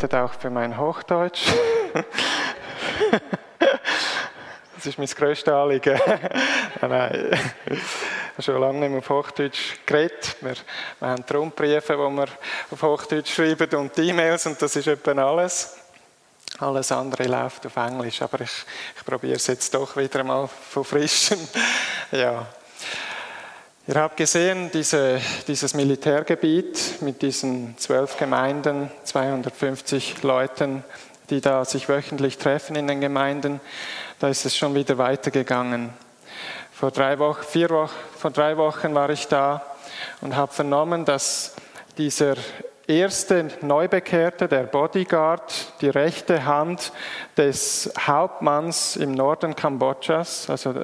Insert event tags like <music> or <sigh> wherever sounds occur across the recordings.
betet auch für mein Hochdeutsch. <laughs> Das ist mein grösstes Anliegen. <laughs> Nein, ich habe schon lange nicht mehr auf Hochdeutsch geredet. Wir, wir haben Trumbriefe, die wir auf Hochdeutsch schreiben und E-Mails und das ist etwa alles. Alles andere läuft auf Englisch, aber ich, ich probiere es jetzt doch wieder mal von Frischem. <laughs> Ja. Ihr habt gesehen, diese, dieses Militärgebiet mit diesen zwölf Gemeinden, 250 Leuten, die da sich wöchentlich treffen in den Gemeinden, da ist es schon wieder weitergegangen. Vor drei Wochen, vier Wochen, vor drei Wochen war ich da und habe vernommen, dass dieser erste Neubekehrte, der Bodyguard, die rechte Hand des Hauptmanns im Norden Kambodschas, also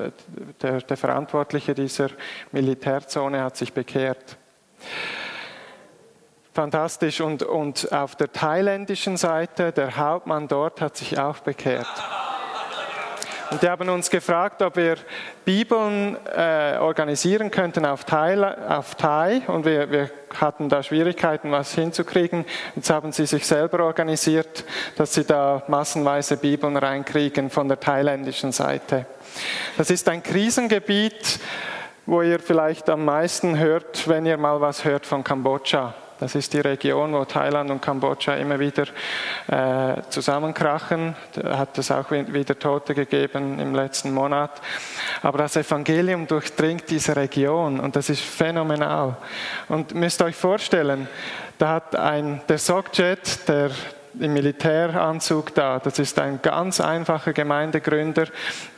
der, der Verantwortliche dieser Militärzone, hat sich bekehrt. Fantastisch. Und, und auf der thailändischen Seite, der Hauptmann dort hat sich auch bekehrt. Und die haben uns gefragt, ob wir Bibeln äh, organisieren könnten auf Thai, auf Thai. Und wir, wir hatten da Schwierigkeiten, was hinzukriegen. Jetzt haben sie sich selber organisiert, dass sie da massenweise Bibeln reinkriegen von der thailändischen Seite. Das ist ein Krisengebiet, wo ihr vielleicht am meisten hört, wenn ihr mal was hört von Kambodscha. Das ist die Region, wo Thailand und Kambodscha immer wieder äh, zusammenkrachen. Da hat es auch wieder Tote gegeben im letzten Monat. Aber das Evangelium durchdringt diese Region und das ist phänomenal. Und müsst euch vorstellen, da hat ein, der Sokjet, der im Militäranzug da. Das ist ein ganz einfacher Gemeindegründer,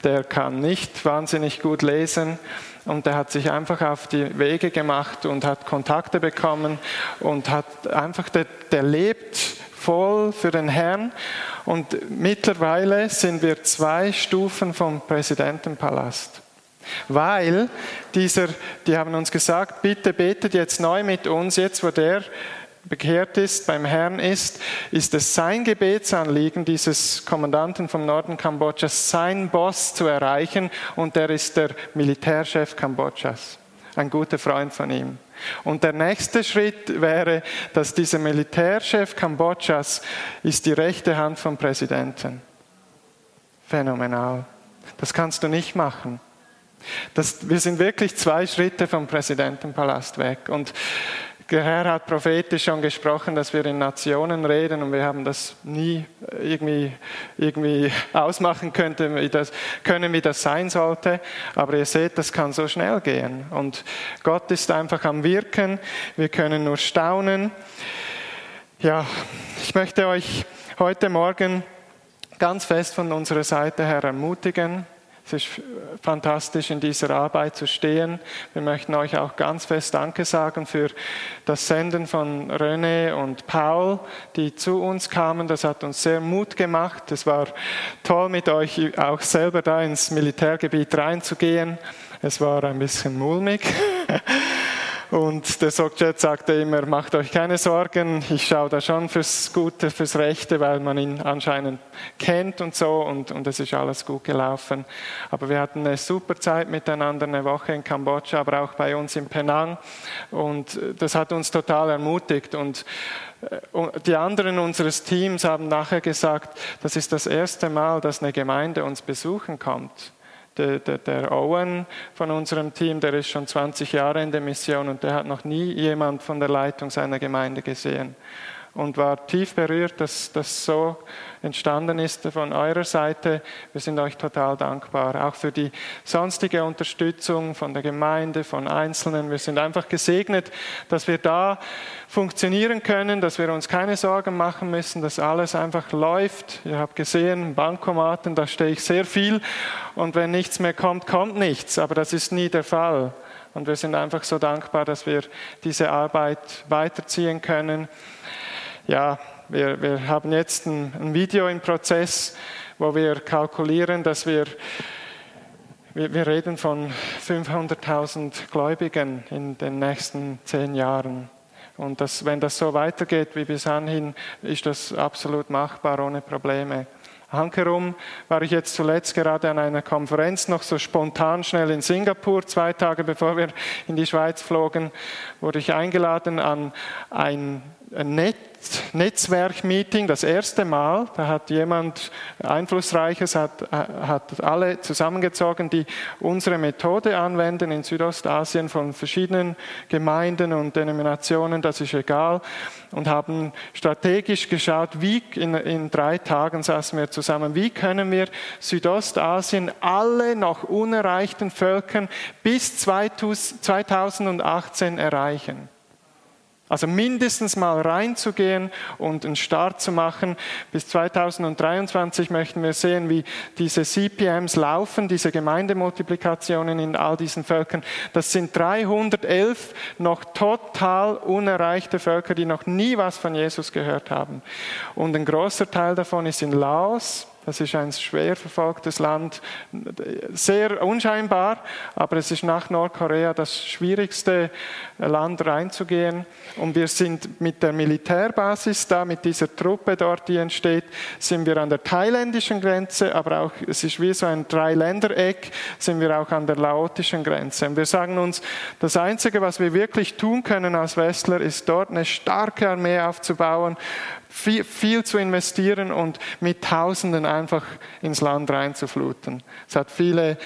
der kann nicht wahnsinnig gut lesen und der hat sich einfach auf die Wege gemacht und hat Kontakte bekommen und hat einfach, der, der lebt voll für den Herrn und mittlerweile sind wir zwei Stufen vom Präsidentenpalast. Weil dieser, die haben uns gesagt, bitte betet jetzt neu mit uns, jetzt wo der bekehrt ist, beim Herrn ist, ist es sein Gebetsanliegen, dieses Kommandanten vom Norden Kambodschas, sein Boss zu erreichen und der ist der Militärchef Kambodschas, ein guter Freund von ihm. Und der nächste Schritt wäre, dass dieser Militärchef Kambodschas ist die rechte Hand vom Präsidenten. Phänomenal. Das kannst du nicht machen. Das, wir sind wirklich zwei Schritte vom Präsidentenpalast weg. Und der Herr hat prophetisch schon gesprochen, dass wir in Nationen reden und wir haben das nie irgendwie, irgendwie ausmachen können wie, das, können, wie das sein sollte. Aber ihr seht, das kann so schnell gehen. Und Gott ist einfach am Wirken. Wir können nur staunen. Ja, ich möchte euch heute Morgen ganz fest von unserer Seite her ermutigen. Es ist fantastisch, in dieser Arbeit zu stehen. Wir möchten euch auch ganz fest Danke sagen für das Senden von René und Paul, die zu uns kamen. Das hat uns sehr Mut gemacht. Es war toll, mit euch auch selber da ins Militärgebiet reinzugehen. Es war ein bisschen mulmig. <laughs> Und der Sokjet sagte immer, macht euch keine Sorgen, ich schaue da schon fürs Gute, fürs Rechte, weil man ihn anscheinend kennt und so und, und es ist alles gut gelaufen. Aber wir hatten eine super Zeit miteinander, eine Woche in Kambodscha, aber auch bei uns in Penang. Und das hat uns total ermutigt. Und äh, die anderen unseres Teams haben nachher gesagt, das ist das erste Mal, dass eine Gemeinde uns besuchen kommt der, der, der, Owen von unserem Team, der ist schon 20 Jahre in der Mission und der hat noch nie jemand von der Leitung seiner Gemeinde gesehen und war tief berührt, dass das so entstanden ist von eurer Seite. Wir sind euch total dankbar, auch für die sonstige Unterstützung von der Gemeinde, von Einzelnen. Wir sind einfach gesegnet, dass wir da funktionieren können, dass wir uns keine Sorgen machen müssen, dass alles einfach läuft. Ihr habt gesehen, Bankomaten, da stehe ich sehr viel und wenn nichts mehr kommt, kommt nichts, aber das ist nie der Fall. Und wir sind einfach so dankbar, dass wir diese Arbeit weiterziehen können ja, wir, wir haben jetzt ein, ein Video im Prozess, wo wir kalkulieren, dass wir, wir, wir reden von 500.000 Gläubigen in den nächsten zehn Jahren. Und das, wenn das so weitergeht wie bis anhin, ist das absolut machbar ohne Probleme. Hankerum war ich jetzt zuletzt gerade an einer Konferenz noch so spontan schnell in Singapur, zwei Tage bevor wir in die Schweiz flogen, wurde ich eingeladen an ein Netz Netzwerkmeeting, das erste Mal. Da hat jemand Einflussreiches, hat, hat alle zusammengezogen, die unsere Methode anwenden in Südostasien von verschiedenen Gemeinden und Denominationen, das ist egal, und haben strategisch geschaut, wie in, in drei Tagen saßen wir zusammen, wie können wir Südostasien alle noch unerreichten Völkern bis 2018 erreichen. Also mindestens mal reinzugehen und einen Start zu machen. Bis 2023 möchten wir sehen, wie diese CPMs laufen, diese Gemeindemultiplikationen in all diesen Völkern. Das sind 311 noch total unerreichte Völker, die noch nie was von Jesus gehört haben. Und ein großer Teil davon ist in Laos, das ist ein schwer verfolgtes Land, sehr unscheinbar, aber es ist nach Nordkorea das schwierigste Land reinzugehen. Und wir sind mit der Militärbasis da, mit dieser Truppe dort, die entsteht, sind wir an der thailändischen Grenze, aber auch, es ist wie so ein Dreiländereck, sind wir auch an der laotischen Grenze. Und wir sagen uns, das Einzige, was wir wirklich tun können als Westler, ist dort eine starke Armee aufzubauen, viel, viel zu investieren und mit Tausenden einfach ins Land reinzufluten. Es hat viele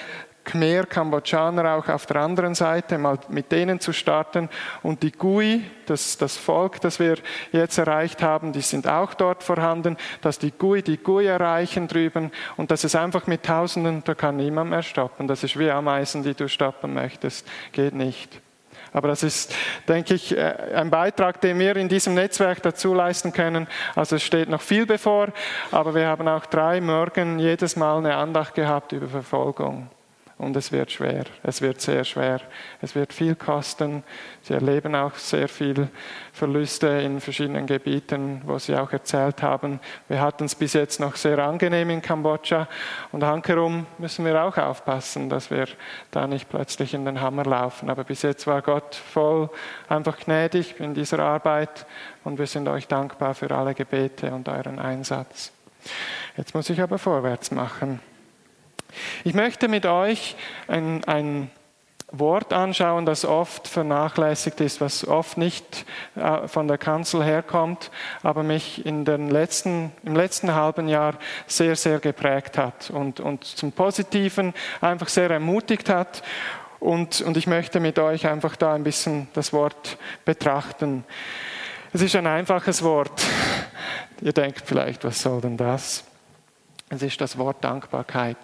Khmer, Kambodschaner auch auf der anderen Seite, mal mit denen zu starten. Und die Gui, das, das Volk, das wir jetzt erreicht haben, die sind auch dort vorhanden, dass die Gui die Gui erreichen drüben und das ist einfach mit Tausenden, da kann niemand mehr stoppen. Das ist wie Ameisen, die du stoppen möchtest. Geht nicht. Aber das ist, denke ich, äh, ein Beitrag, den wir in diesem Netzwerk dazu leisten können. Also es steht noch viel bevor, aber wir haben auch drei Morgen jedes Mal eine Andacht gehabt über Verfolgung und es wird schwer. Es wird sehr schwer. Es wird viel kosten. Sie erleben auch sehr viel Verluste in verschiedenen Gebieten, wo sie auch erzählt haben. Wir hatten es bis jetzt noch sehr angenehm in Kambodscha und hankerum müssen wir auch aufpassen, dass wir da nicht plötzlich in den Hammer laufen. Aber bis jetzt war Gott voll einfach gnädig in dieser Arbeit und wir sind euch dankbar für alle Gebete und euren Einsatz. Jetzt muss ich aber vorwärts machen. Ich möchte mit euch ein, ein Wort anschauen, das oft vernachlässigt ist, was oft nicht äh, von der Kanzel herkommt, aber mich in den letzten, im letzten halben Jahr sehr, sehr geprägt hat und, und zum Positiven einfach sehr ermutigt hat. Und, und ich möchte mit euch einfach da ein bisschen das Wort betrachten. Es ist ein einfaches Wort. Ihr denkt vielleicht, was soll denn das? Es ist das Wort Dankbarkeit.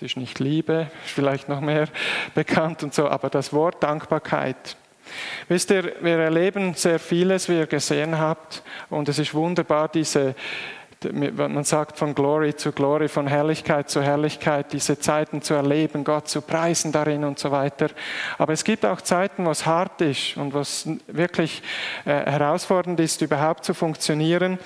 Es ist nicht Liebe, ist vielleicht noch mehr <laughs> bekannt und so, aber das Wort Dankbarkeit. Wisst ihr, wir erleben sehr vieles, wie ihr gesehen habt, und es ist wunderbar, diese, man sagt von Glory zu Glory, von Herrlichkeit zu Herrlichkeit, diese Zeiten zu erleben, Gott zu preisen darin und so weiter. Aber es gibt auch Zeiten, wo es hart ist und wo es wirklich äh, herausfordernd ist, überhaupt zu funktionieren.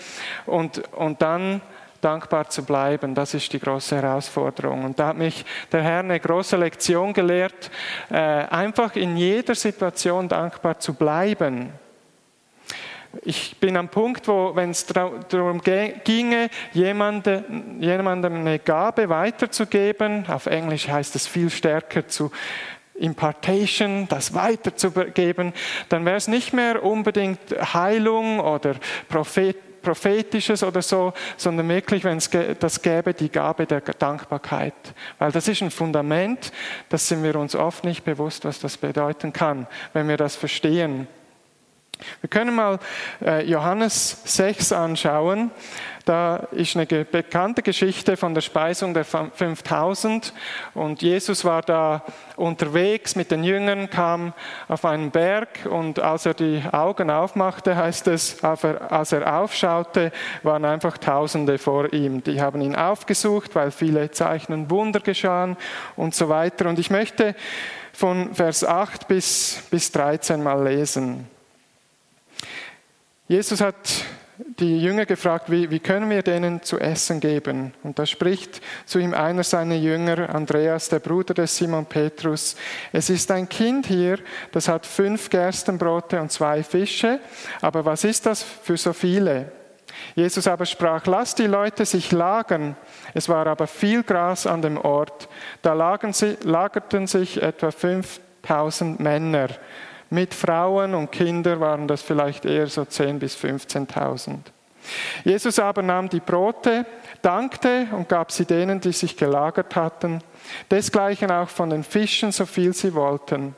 Und, und dann dankbar zu bleiben. Das ist die große Herausforderung. Und da hat mich der Herr eine große Lektion gelehrt, äh, einfach in jeder Situation dankbar zu bleiben. Ich bin am Punkt, wo, wenn es darum ginge, jemandem, jemandem eine Gabe weiterzugeben, auf Englisch heißt es viel stärker zu Impartation, das weiterzugeben, dann wäre es nicht mehr unbedingt Heilung oder Prophet, Prophetisches oder so, sondern wirklich, wenn es das gäbe, die Gabe der Dankbarkeit. Weil das ist ein Fundament, das sind wir uns oft nicht bewusst, was das bedeuten kann, wenn wir das verstehen. Wir können mal äh, Johannes 6 anschauen. Da ist eine bekannte Geschichte von der Speisung der 5000 und Jesus war da unterwegs mit den Jüngern, kam auf einen Berg und als er die Augen aufmachte, heißt es, als er aufschaute, waren einfach Tausende vor ihm. Die haben ihn aufgesucht, weil viele Zeichen und Wunder geschahen und so weiter. Und ich möchte von Vers 8 bis, bis 13 mal lesen. Jesus hat die Jünger gefragt, wie, wie können wir denen zu essen geben? Und da spricht zu ihm einer seiner Jünger, Andreas, der Bruder des Simon Petrus. Es ist ein Kind hier, das hat fünf Gerstenbrote und zwei Fische, aber was ist das für so viele? Jesus aber sprach, lass die Leute sich lagern. Es war aber viel Gras an dem Ort. Da lagerten sich etwa 5000 Männer Mit Frauen und Kindern waren das vielleicht eher so 10.000 bis 15.000. Jesus aber nahm die Brote, dankte und gab sie denen, die sich gelagert hatten, desgleichen auch von den Fischen, so viel sie wollten.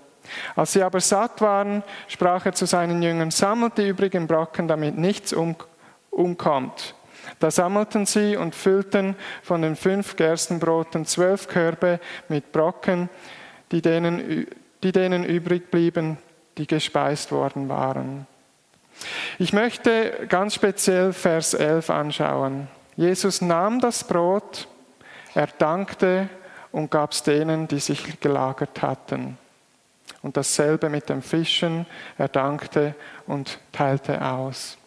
Als sie aber satt waren, sprach er zu seinen Jüngern, sammelt die übrigen Brocken, damit nichts um, umkommt. Da sammelten sie und füllten von den fünf Gerstenbroten zwölf Körbe mit Brocken, die denen, die denen übrig blieben, die gespeist worden waren. Ich möchte ganz speziell Vers 11 anschauen. Jesus nahm das Brot, er dankte und gab es denen, die sich gelagert hatten. Und dasselbe mit den Fischen, er dankte und teilte aus.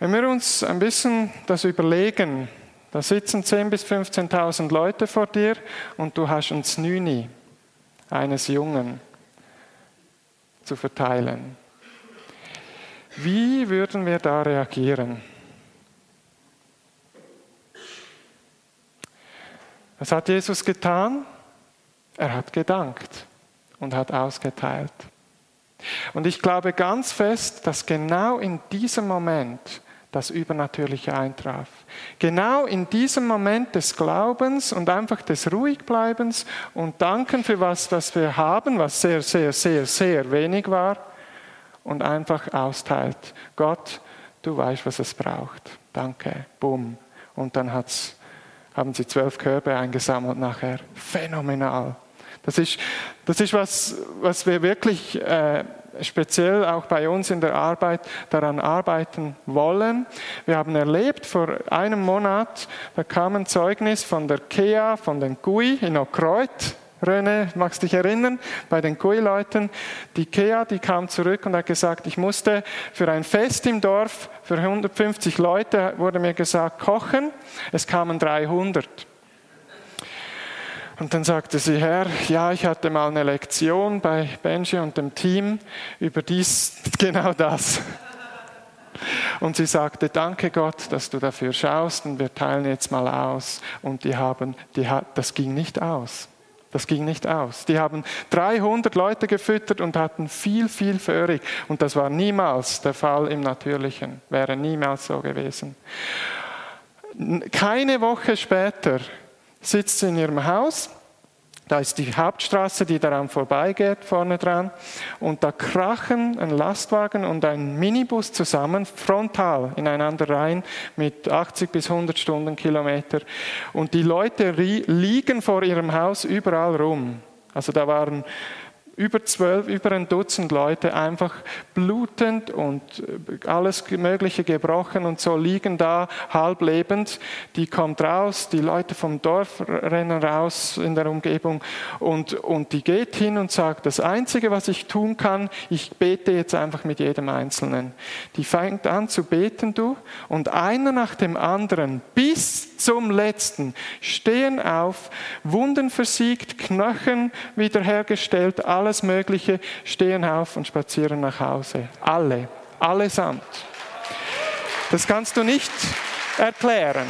Wenn wir uns ein bisschen das überlegen, da sitzen 10.000 bis 15.000 Leute vor dir und du hast ein Znüni eines Jungen zu verteilen. Wie würden wir da reagieren? Was hat Jesus getan? Er hat gedankt und hat ausgeteilt. Und ich glaube ganz fest, dass genau in diesem Moment das Übernatürliche eintraf. Genau in diesem Moment des Glaubens und einfach des Ruhigbleibens und Danken für was, was wir haben, was sehr, sehr, sehr, sehr wenig war, und einfach austeilt. Gott, du weißt, was es braucht. Danke. Bumm. Und dann hat's, haben sie zwölf Körbe eingesammelt nachher. Phänomenal. Das ist, das ist was, was wir wirklich äh, speziell auch bei uns in der Arbeit daran arbeiten wollen. Wir haben erlebt, vor einem Monat, da kam ein Zeugnis von der KEA, von den GUI in Okreuth. René, magst dich erinnern, bei den Kui-Leuten, die Kea, die kam zurück und hat gesagt, ich musste für ein Fest im Dorf, für 150 Leute, wurde mir gesagt, kochen. Es kamen 300. Und dann sagte sie, Herr, ja, ich hatte mal eine Lektion bei Benji und dem Team über dies, <laughs> genau das. Und sie sagte, danke Gott, dass du dafür schaust und wir teilen jetzt mal aus. Und die haben, die, das ging nicht aus. Das ging nicht aus. Die haben 300 Leute gefüttert und hatten viel, viel Föhrig. Und das war niemals der Fall im Natürlichen. Wäre niemals so gewesen. Keine Woche später sitzt sie in ihrem Haus da ist die Hauptstraße, die daran vorbeigeht, vorne dran. Und da krachen ein Lastwagen und ein Minibus zusammen, frontal ineinander rein, mit 80 bis 100 Stundenkilometer. Und die Leute liegen vor ihrem Haus überall rum. Also da waren über zwölf, über ein Dutzend Leute einfach blutend und äh, alles Mögliche gebrochen und so liegen da halblebend. Die kommt raus, die Leute vom Dorf rennen raus in der Umgebung und, und die geht hin und sagt, das Einzige, was ich tun kann, ich bete jetzt einfach mit jedem Einzelnen. Die fängt an zu beten, du, und einer nach dem anderen bis zum Letzten stehen auf, Wunden versiegt, Knochen wiederhergestellt, alles Mögliche, stehen auf und spazieren nach Hause. Alle, allesamt. Das kannst du nicht erklären.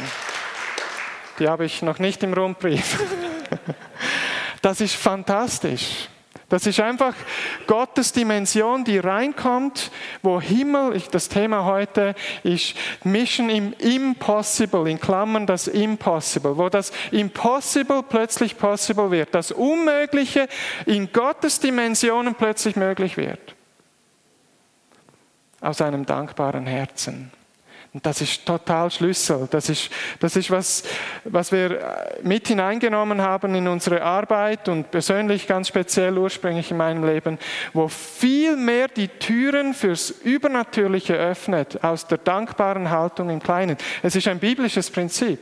Die habe ich noch nicht im Rundbrief. <laughs> Das ist fantastisch. Das ist einfach Gottes Dimension, die reinkommt, wo Himmel, das Thema heute ist Mission im Impossible, in Klammern das Impossible, wo das Impossible plötzlich possible wird, das Unmögliche in Gottes Dimensionen plötzlich möglich wird. Aus einem dankbaren Herzen. Und das ist total Schlüssel. Das ist, das ist was, was wir mit hineingenommen haben in unsere Arbeit und persönlich ganz speziell ursprünglich in meinem Leben, wo viel mehr die Türen fürs Übernatürliche öffnet, aus der dankbaren Haltung im Kleinen. Es ist ein biblisches Prinzip.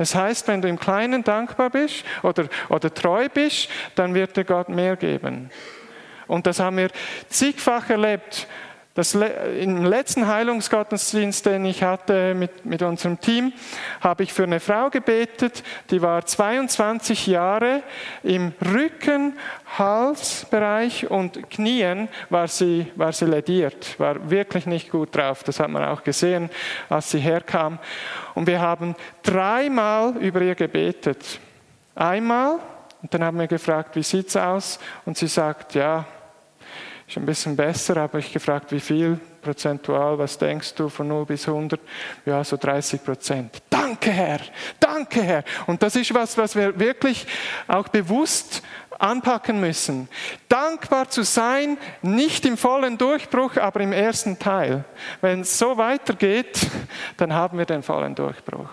Es heißt, wenn du im Kleinen dankbar bist oder, oder treu bist, dann wird dir Gott mehr geben. Und das haben wir zigfach erlebt das, Im letzten Heilungsgottesdienst, den ich hatte mit, mit unserem Team, habe ich für eine Frau gebetet, die war 22 Jahre im Rücken, Halsbereich und Knien war sie, war sie lediert, war wirklich nicht gut drauf. Das hat man auch gesehen, als sie herkam. Und wir haben dreimal über ihr gebetet. Einmal, und dann haben wir gefragt, wie sieht's aus? Und sie sagt, ja, ist ein bisschen besser, habe ich gefragt, wie viel prozentual, was denkst du von 0 bis 100? Ja, so 30 Prozent. Danke Herr, danke Herr. Und das ist was, was wir wirklich auch bewusst anpacken müssen. Dankbar zu sein, nicht im vollen Durchbruch, aber im ersten Teil. Wenn es so weitergeht, dann haben wir den vollen Durchbruch.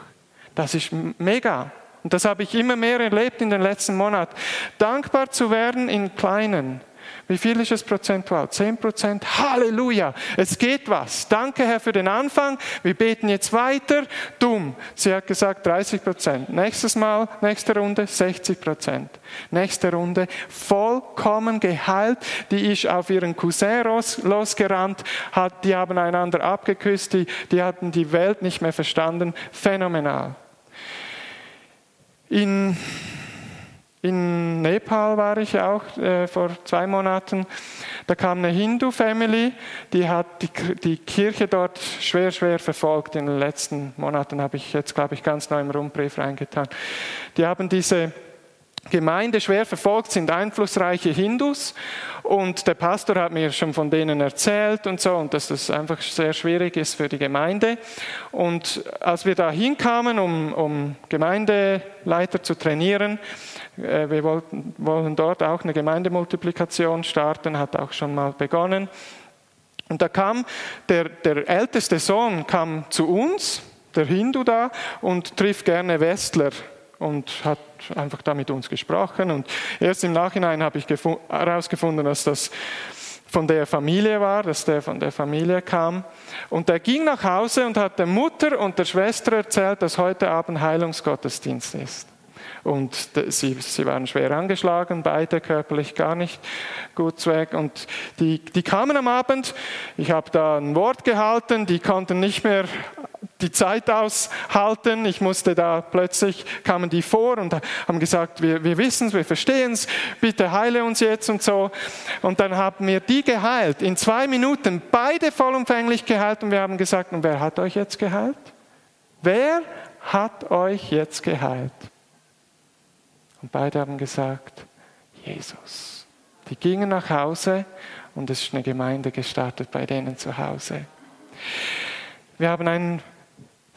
Das ist mega. Und das habe ich immer mehr erlebt in den letzten Monaten. Dankbar zu werden in kleinen wie viel ist es prozentual? 10 Prozent? Halleluja! Es geht was. Danke, Herr, für den Anfang. Wir beten jetzt weiter. Dumm. Sie hat gesagt 30 Prozent. Nächstes Mal, nächste Runde 60 Prozent. Nächste Runde vollkommen geheilt. Die ist auf ihren Cousin losgerannt. Hat, die haben einander abgeküsst. Die, die hatten die Welt nicht mehr verstanden. Phänomenal. In in Nepal war ich auch äh, vor zwei Monaten. Da kam eine Hindu-Family, die hat die, die, Kirche dort schwer, schwer verfolgt. In den letzten Monaten habe ich jetzt, glaube ich, ganz neu im Rundbrief reingetan. Die haben diese Gemeinde schwer verfolgt, sind einflussreiche Hindus und der Pastor hat mir schon von denen erzählt und so und dass das einfach sehr schwierig ist für die Gemeinde. Und als wir da hinkamen, um, um Gemeindeleiter zu trainieren, äh, wir wollten, wollen dort auch eine Gemeindemultiplikation starten, hat auch schon mal begonnen. Und da kam der, der älteste Sohn kam zu uns, der Hindu da, und trifft gerne Westler und hat einfach da mit uns gesprochen. Und erst im Nachhinein habe ich herausgefunden, dass das von der Familie war, dass der von der Familie kam. Und er ging nach Hause und hat der Mutter und der Schwester erzählt, dass heute Abend Heilungsgottesdienst ist. Und sie, sie waren schwer angeschlagen, beide körperlich gar nicht gut weg. Und die, die kamen am Abend, ich habe da ein Wort gehalten, die konnten nicht mehr die Zeit aushalten. Ich musste da plötzlich, kamen die vor und haben gesagt, wir, wir wissen es, wir verstehen es, bitte heile uns jetzt und so. Und dann haben wir die geheilt. In zwei Minuten beide vollumfänglich geheilt und wir haben gesagt, und wer hat euch jetzt geheilt? Wer hat euch jetzt geheilt? Und beide haben gesagt, Jesus. Die gingen nach Hause und es ist eine Gemeinde gestartet bei denen zu Hause. Wir haben einen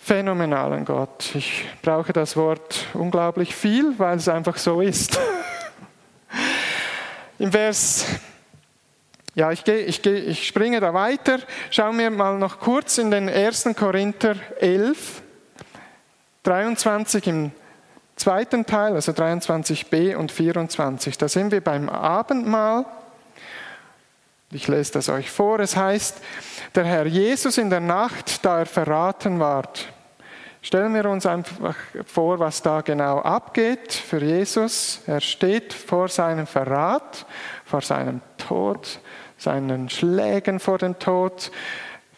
phänomenalen Gott. Ich brauche das Wort unglaublich viel, weil es einfach so ist. <laughs> Im Vers, ja, ich, gehe, ich, gehe, ich springe da weiter. Schauen wir mal noch kurz in den 1. Korinther 11, 23 im zweiten Teil, also 23b und 24, da sind wir beim Abendmahl. Ich lese das euch vor. Es heißt, der Herr Jesus in der Nacht, da er verraten ward. Stellen wir uns einfach vor, was da genau abgeht für Jesus. Er steht vor seinem Verrat, vor seinem Tod, seinen Schlägen vor dem Tod,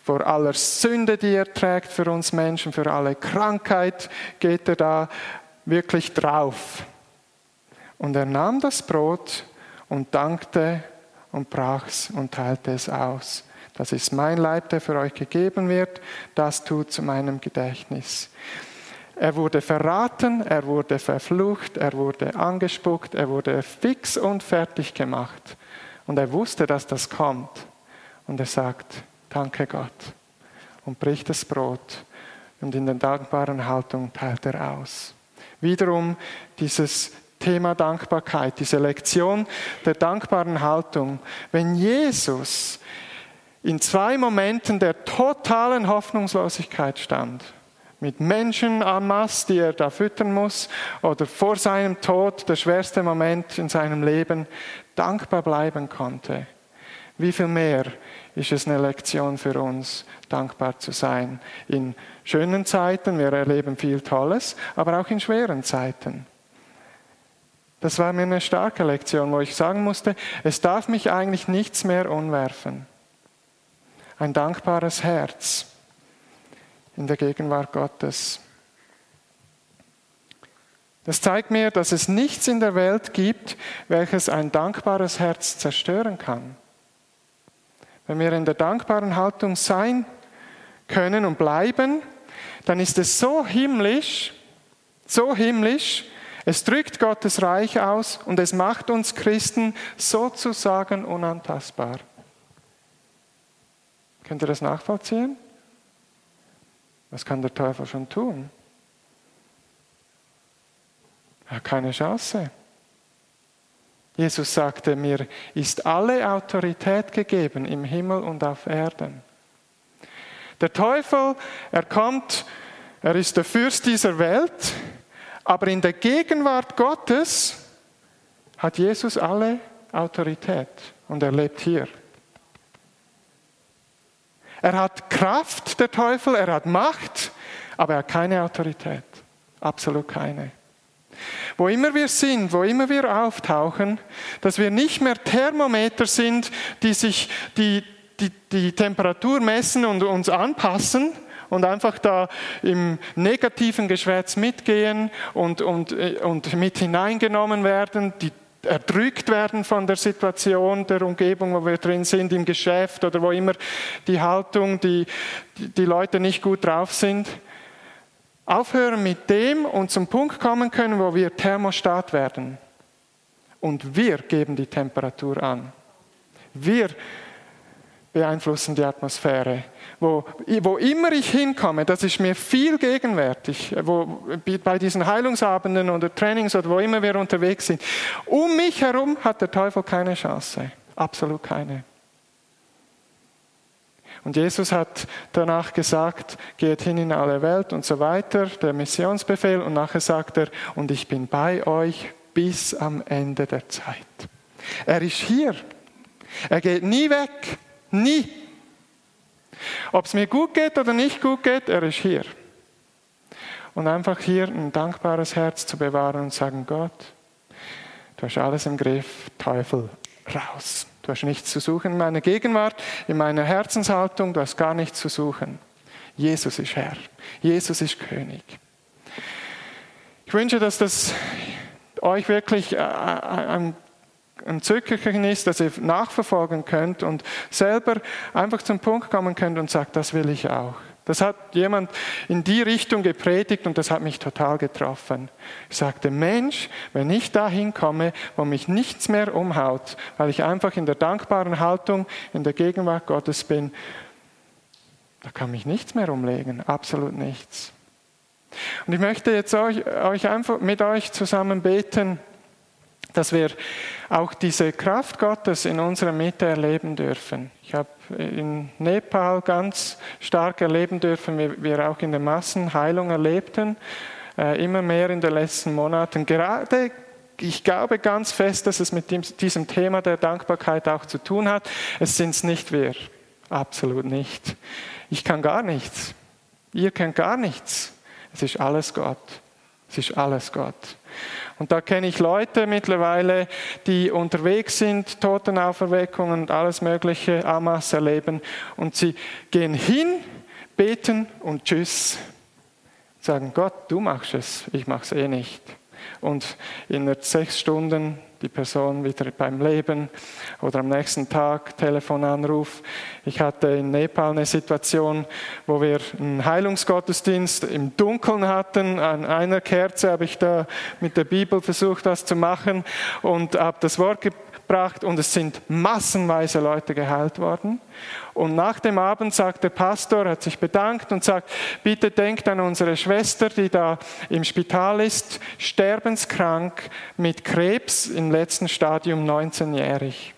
vor aller Sünde, die er trägt für uns Menschen, für alle Krankheit geht er da wirklich drauf. Und er nahm das Brot und dankte und brach es und teilte es aus. Das ist mein Leib, der für euch gegeben wird. Das tut zu meinem Gedächtnis. Er wurde verraten, er wurde verflucht, er wurde angespuckt, er wurde fix und fertig gemacht. Und er wusste, dass das kommt. Und er sagt, danke Gott. Und bricht das Brot. Und in der dankbaren Haltung teilt er aus. Wiederum dieses Thema Dankbarkeit, diese Lektion der dankbaren Haltung. Wenn Jesus in zwei Momenten der totalen Hoffnungslosigkeit stand, mit Menschen en masse, die er da füttern muss, oder vor seinem Tod, der schwerste Moment in seinem Leben, dankbar bleiben konnte, wie viel mehr ist es eine Lektion für uns, dankbar zu sein. In schönen Zeiten, wir erleben viel Tolles, aber auch in schweren Zeiten. Das war mir eine starke Lektion, wo ich sagen musste, es darf mich eigentlich nichts mehr umwerfen. Ein dankbares Herz in der Gegenwart Gottes. Das zeigt mir, dass es nichts in der Welt gibt, welches ein dankbares Herz zerstören kann. Wenn wir in der dankbaren Haltung sein können und bleiben, dann ist es so himmlisch, so himmlisch, es drückt Gottes Reich aus und es macht uns Christen sozusagen unantastbar. Könnt ihr das nachvollziehen? Was kann der Teufel schon tun? Er hat keine Chance. Jesus sagte, mir ist alle Autorität gegeben im Himmel und auf Erden. Der Teufel, er kommt, er ist der Fürst dieser Welt, aber in der Gegenwart Gottes hat Jesus alle Autorität und er lebt hier. Er hat Kraft, der Teufel, er hat Macht, aber er hat keine Autorität. Absolut keine. Wo immer wir sind, wo immer wir auftauchen, dass wir nicht mehr Thermometer sind, die sich die, die, die Temperatur messen und uns anpassen, und einfach da im negativen Geschwätz mitgehen und, und, und mit hineingenommen werden, die erdrückt werden von der Situation, der Umgebung, wo wir drin sind, im Geschäft oder wo immer die Haltung, die, die Leute nicht gut drauf sind. Aufhören mit dem und zum Punkt kommen können, wo wir Thermostat werden. Und wir geben die Temperatur an. Wir beeinflussen die Atmosphäre. Wo, wo immer ich hinkomme, das ist mir viel gegenwärtig, wo, bei diesen Heilungsabenden oder Trainings oder wo immer wir unterwegs sind. Um mich herum hat der Teufel keine Chance, absolut keine. Und Jesus hat danach gesagt, geht hin in alle Welt und so weiter, der Missionsbefehl, und nachher sagt er, und ich bin bei euch bis am Ende der Zeit. Er ist hier. Er geht nie weg. Nie. Ob es mir gut geht oder nicht gut geht, er ist hier. Und einfach hier ein dankbares Herz zu bewahren und sagen, Gott, du hast alles im Griff, Teufel, raus. Du hast nichts zu suchen in meiner Gegenwart, in meiner Herzenshaltung, du hast gar nichts zu suchen. Jesus ist Herr, Jesus ist König. Ich wünsche, dass das euch wirklich äh, äh, ein ein Zückerchen ist, dass ihr nachverfolgen könnt und selber einfach zum Punkt kommen könnt und sagt, das will ich auch. Das hat jemand in die Richtung gepredigt und das hat mich total getroffen. Ich sagte, Mensch, wenn ich da hinkomme, wo mich nichts mehr umhaut, weil ich einfach in der dankbaren Haltung in der Gegenwart Gottes bin, da kann mich nichts mehr umlegen, absolut nichts. Und ich möchte jetzt euch, euch einfach mit euch zusammen beten dass wir auch diese Kraft Gottes in unserer Mitte erleben dürfen. Ich habe in Nepal ganz stark erleben dürfen, wie wir auch in der Massenheilung erlebten, äh, immer mehr in den letzten Monaten. Gerade ich glaube ganz fest, dass es mit diesem Thema der Dankbarkeit auch zu tun hat. Es sind es nicht wir, absolut nicht. Ich kann gar nichts. Ihr könnt gar nichts. Es ist alles Gott. Es ist alles Gott. Und da kenne ich Leute mittlerweile, die unterwegs sind, Totenauferweckungen und alles Mögliche, Amas erleben. Und sie gehen hin, beten und tschüss. Sagen, Gott, du machst es, ich mache es eh nicht. Und in sechs Stunden die Person wieder beim Leben oder am nächsten Tag Telefonanruf. Ich hatte in Nepal eine Situation, wo wir einen Heilungsgottesdienst im Dunkeln hatten. An einer Kerze habe ich da mit der Bibel versucht, das zu machen und habe das Wort gebracht und es sind massenweise Leute geheilt worden. Und nach dem Abend sagt der Pastor, hat sich bedankt und sagt, bitte denkt an unsere Schwester, die da im Spital ist, sterbenskrank mit Krebs im letzten Stadium 19-jährig.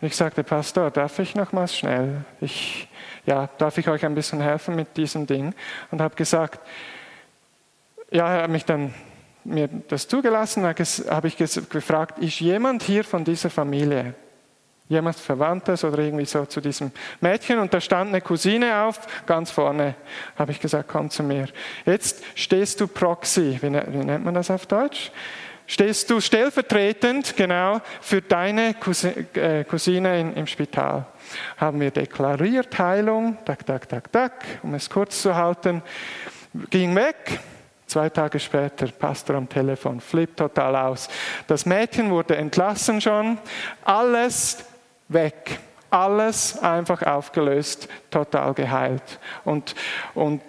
Und ich sagte, Pastor, darf ich nochmals schnell? Ich, ja, darf ich euch ein bisschen helfen mit diesem Ding? Und habe gesagt, ja, er hat mich dann mir das zugelassen, habe ich gefragt, ist jemand hier von dieser Familie? jemand Verwandtes oder irgendwie so zu diesem Mädchen und da stand eine Cousine auf, ganz vorne, habe ich gesagt, komm zu mir. Jetzt stehst du Proxy, wie, ne-, wie nennt man das auf Deutsch? Stehst du stellvertretend, genau, für deine äh, Cousine in, im Spital. Haben wir deklariert Heilung, tak, tak, tak, tak, um es kurz zu halten, ging weg, Zwei Tage später, Pastor am Telefon, flippt total aus. Das Mädchen wurde entlassen schon, alles weg. Alles einfach aufgelöst, total geheilt. Und, und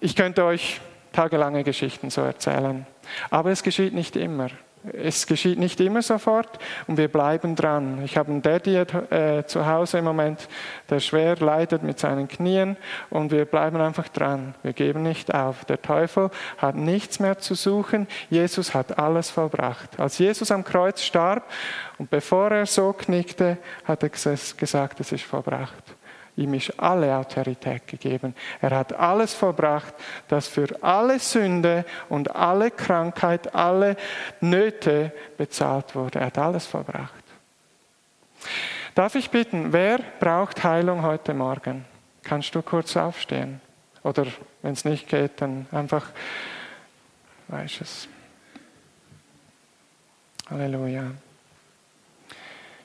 ich könnte euch tagelange Geschichten so erzählen. Aber es geschieht nicht immer. Es geschieht nicht immer sofort und wir bleiben dran. Ich habe einen Daddy äh, zu Hause im Moment, der schwer leidet mit seinen Knien und wir bleiben einfach dran. Wir geben nicht auf. Der Teufel hat nichts mehr zu suchen. Jesus hat alles vollbracht. Als Jesus am Kreuz starb und bevor er so knickte, hat er gesagt, es ist vollbracht. Ihm ist alle Autorität gegeben. Er hat alles vollbracht, das für alle Sünde und alle Krankheit, alle Nöte bezahlt wurde. Er hat alles vollbracht. Darf ich bitten, wer braucht Heilung heute Morgen? Kannst du kurz aufstehen? Oder wenn es nicht geht, dann einfach, weiß es. Halleluja.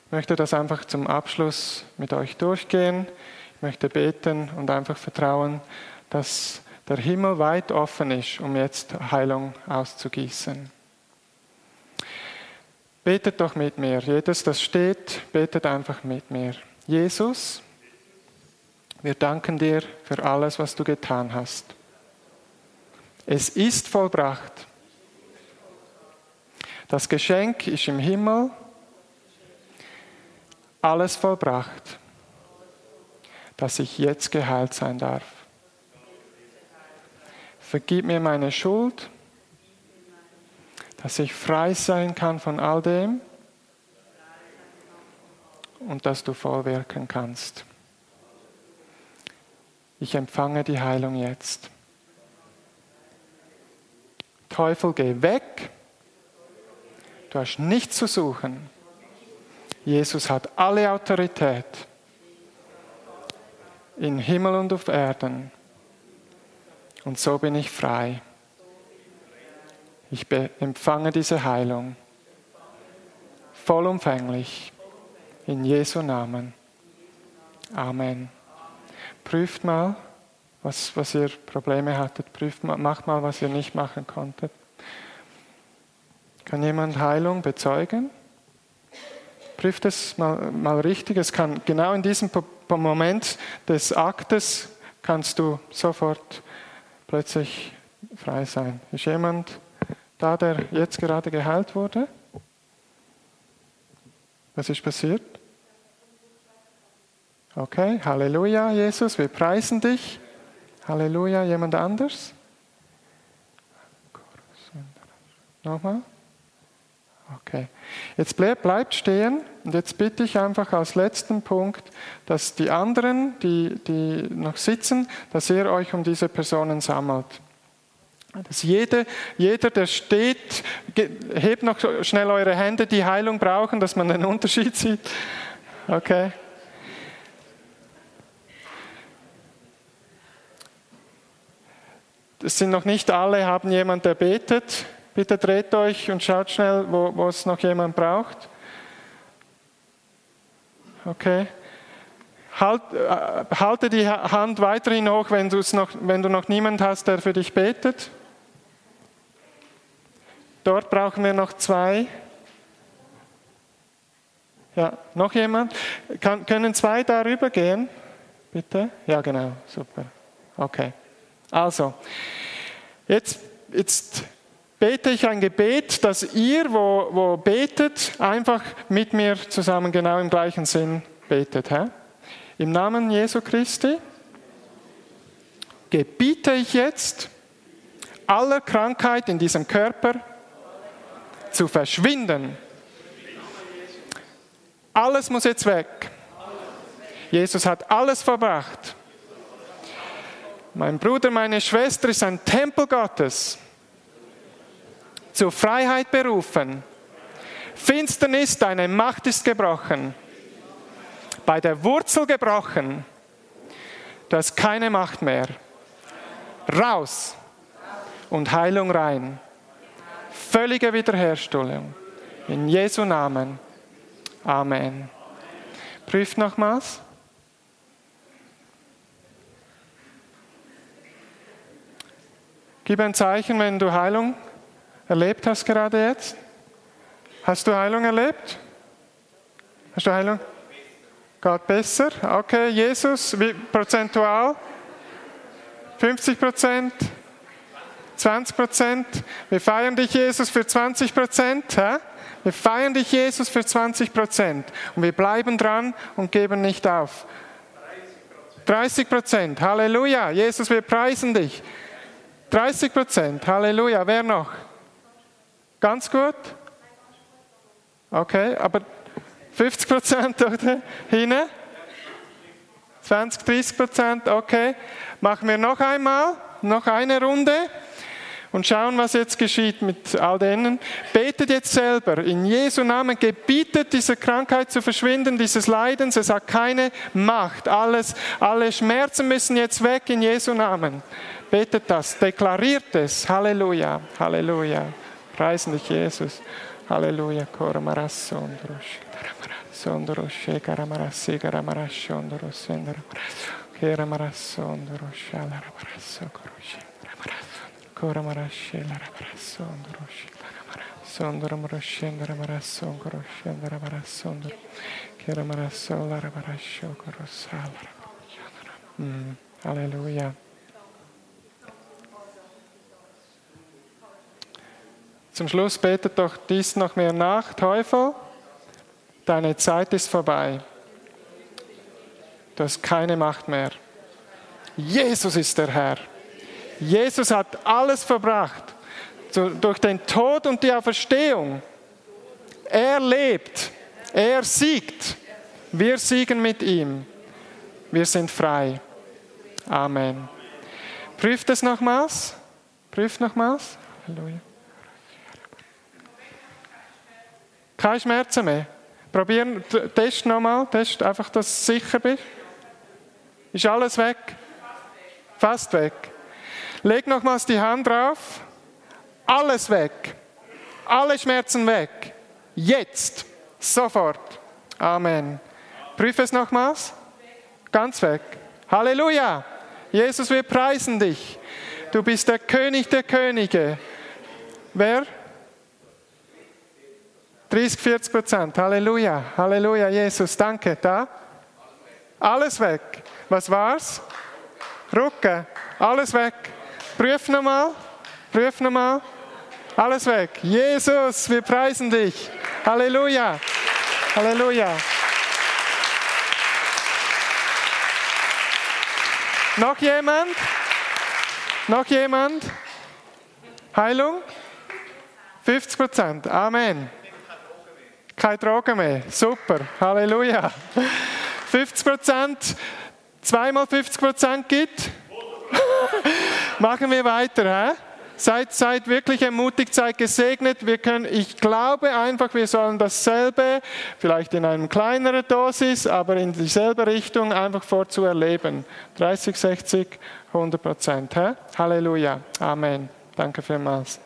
Ich möchte das einfach zum Abschluss mit euch durchgehen. Ich möchte beten und einfach vertrauen, dass der Himmel weit offen ist, um jetzt Heilung auszugießen. Betet doch mit mir. Jedes, das steht, betet einfach mit mir. Jesus, wir danken dir für alles, was du getan hast. Es ist vollbracht. Das Geschenk ist im Himmel. Alles vollbracht dass ich jetzt geheilt sein darf. Vergib mir meine Schuld, dass ich frei sein kann von all dem und dass du vollwirken kannst. Ich empfange die Heilung jetzt. Teufel, geh weg. Du hast nichts zu suchen. Jesus hat alle Autorität in Himmel und auf Erden. Und so bin ich frei. Ich empfange diese Heilung vollumfänglich in Jesu Namen. Amen. Prüft mal, was, was ihr Probleme hattet. Prüft mal, macht mal, was ihr nicht machen konntet. Kann jemand Heilung bezeugen? Prüft es mal, mal richtig. Es kann genau in diesem Moment des Aktes kannst du sofort plötzlich frei sein. Ist jemand da, der jetzt gerade geheilt wurde? Was ist passiert? Okay, Halleluja, Jesus, wir preisen dich. Halleluja, jemand anders? Nochmal? Okay. Jetzt bleibt stehen und jetzt bitte ich einfach als letzten Punkt, dass die anderen, die, die noch sitzen, dass ihr euch um diese Personen sammelt. Dass jede, jeder, der steht, hebt noch schnell eure Hände, die Heilung brauchen, dass man den Unterschied <laughs> sieht. Okay. Es sind noch nicht alle, haben jemand, der betet. Bitte dreht euch und schaut schnell, wo, wo es noch jemand braucht. Okay. Halt, äh, halte die Hand weiterhin hoch, wenn, noch, wenn du noch niemand hast, der für dich betet. Dort brauchen wir noch zwei. Ja, noch jemand? Kann, können zwei darüber gehen? Bitte? Ja, genau, super. Okay. Also, jetzt, jetzt bete ich ein Gebet, dass ihr, wo, wo betet, einfach mit mir zusammen genau im gleichen Sinn betet. Hä? Im Namen Jesu Christi gebiete ich jetzt, aller Krankheit in diesem Körper zu verschwinden. Alles muss jetzt weg. Jesus hat alles verbracht. Mein Bruder, meine Schwester ist ein Tempel Gottes zur Freiheit berufen. Finsternis, deine Macht ist gebrochen. Bei der Wurzel gebrochen. Du hast keine Macht mehr. Raus und Heilung rein. Völlige Wiederherstellung. In Jesu Namen. Amen. Prüft nochmals. Gib ein Zeichen, wenn du Heilung erlebt hast gerade jetzt? Hast du Heilung erlebt? Hast du Heilung? Gott besser? Okay, Jesus, wie prozentual? 50 Prozent? 20 Prozent. Wir feiern dich, Jesus, für 20 Prozent. Wir feiern dich, Jesus, für 20 Prozent. Und wir bleiben dran und geben nicht auf. 30 Prozent. Halleluja. Jesus, wir preisen dich. 30 Prozent. Halleluja. Wer noch? Ganz gut? Okay, aber 50 Prozent oder? Hine? 20, 30 Prozent, okay. Machen wir noch einmal, noch eine Runde und schauen, was jetzt geschieht mit all denen. Betet jetzt selber. In Jesu Namen gebietet diese Krankheit zu verschwinden, dieses Leidens. Es hat keine Macht. Alles, alle Schmerzen müssen jetzt weg in Jesu Namen. Betet das, deklariert es. Halleluja, Halleluja. preisen dich, Jesus. Halleluja, Koramarasondros. Sondro shekara marasigara marashondro sendra kera marasondro shalara marasokoro shekara marasondro kora marashelara marasondro shekara marasondro marashendra marasokoro shendra marasondro kera marasolara marashokoro salara Aleluia. Zum Schluss betet doch dies noch mehr nach, Teufel, deine Zeit ist vorbei. Du hast keine Macht mehr. Jesus ist der Herr. Jesus hat alles verbracht durch den Tod und die Auferstehung. Er lebt, er siegt. Wir siegen mit ihm. Wir sind frei. Amen. Prüft es nochmals. Prüft nochmals. Halleluja. Keine Schmerzen mehr. Probieren, test nochmal, test einfach, dass du sicher bist. Ist alles weg? Fast weg. Leg nochmals die Hand drauf. Alles weg. Alle Schmerzen weg. Jetzt. Sofort. Amen. Prüfe es nochmals. Ganz weg. Halleluja. Jesus, wir preisen dich. Du bist der König der Könige. Wer? 30, 40 Prozent. Halleluja. Halleluja, Jesus. Danke. Da? Alles weg. Was war's? Rucke. Alles weg. Prüf nochmal. Prüf nochmal. Alles weg. Jesus, wir preisen dich. Halleluja. Halleluja. Noch jemand? Noch jemand? Heilung? 50 Prozent. Amen. Keine Drogen mehr. Super. Halleluja. 50 Prozent, zweimal 50 Prozent gibt. <laughs> Machen wir weiter. He? Seid, seid wirklich ermutigt, seid gesegnet. Wir können, ich glaube einfach, wir sollen dasselbe, vielleicht in einer kleineren Dosis, aber in dieselbe Richtung einfach vorzuerleben. 30, 60, 100 Prozent. Halleluja. Amen. Danke vielmals.